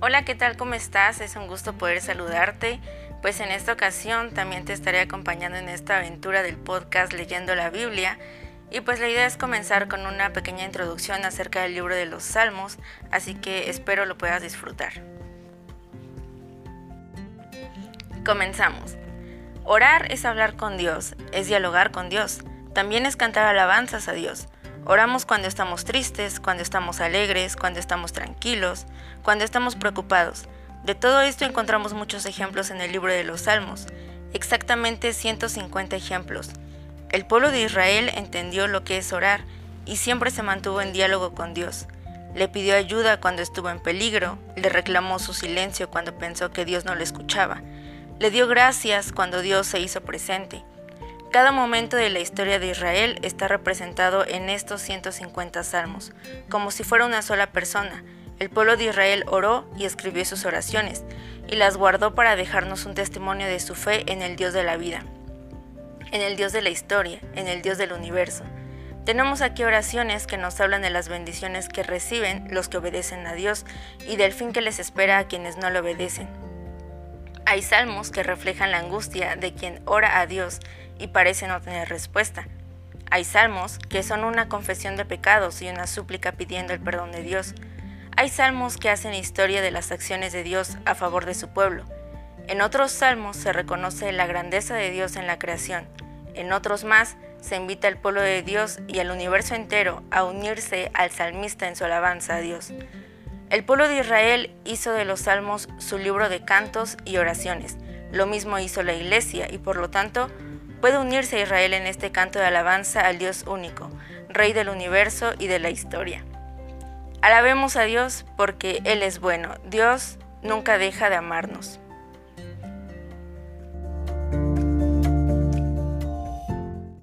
Hola, ¿qué tal? ¿Cómo estás? Es un gusto poder saludarte. Pues en esta ocasión también te estaré acompañando en esta aventura del podcast leyendo la Biblia. Y pues la idea es comenzar con una pequeña introducción acerca del libro de los Salmos, así que espero lo puedas disfrutar. Comenzamos. Orar es hablar con Dios, es dialogar con Dios, también es cantar alabanzas a Dios. Oramos cuando estamos tristes, cuando estamos alegres, cuando estamos tranquilos, cuando estamos preocupados. De todo esto encontramos muchos ejemplos en el libro de los Salmos, exactamente 150 ejemplos. El pueblo de Israel entendió lo que es orar y siempre se mantuvo en diálogo con Dios. Le pidió ayuda cuando estuvo en peligro, le reclamó su silencio cuando pensó que Dios no le escuchaba, le dio gracias cuando Dios se hizo presente cada momento de la historia de Israel está representado en estos 150 salmos, como si fuera una sola persona. El pueblo de Israel oró y escribió sus oraciones, y las guardó para dejarnos un testimonio de su fe en el Dios de la vida, en el Dios de la historia, en el Dios del universo. Tenemos aquí oraciones que nos hablan de las bendiciones que reciben los que obedecen a Dios y del fin que les espera a quienes no le obedecen. Hay salmos que reflejan la angustia de quien ora a Dios y parece no tener respuesta. Hay salmos que son una confesión de pecados y una súplica pidiendo el perdón de Dios. Hay salmos que hacen historia de las acciones de Dios a favor de su pueblo. En otros salmos se reconoce la grandeza de Dios en la creación. En otros más se invita al pueblo de Dios y al universo entero a unirse al salmista en su alabanza a Dios. El pueblo de Israel hizo de los salmos su libro de cantos y oraciones. Lo mismo hizo la iglesia y por lo tanto puede unirse a Israel en este canto de alabanza al Dios único, Rey del universo y de la historia. Alabemos a Dios porque Él es bueno. Dios nunca deja de amarnos.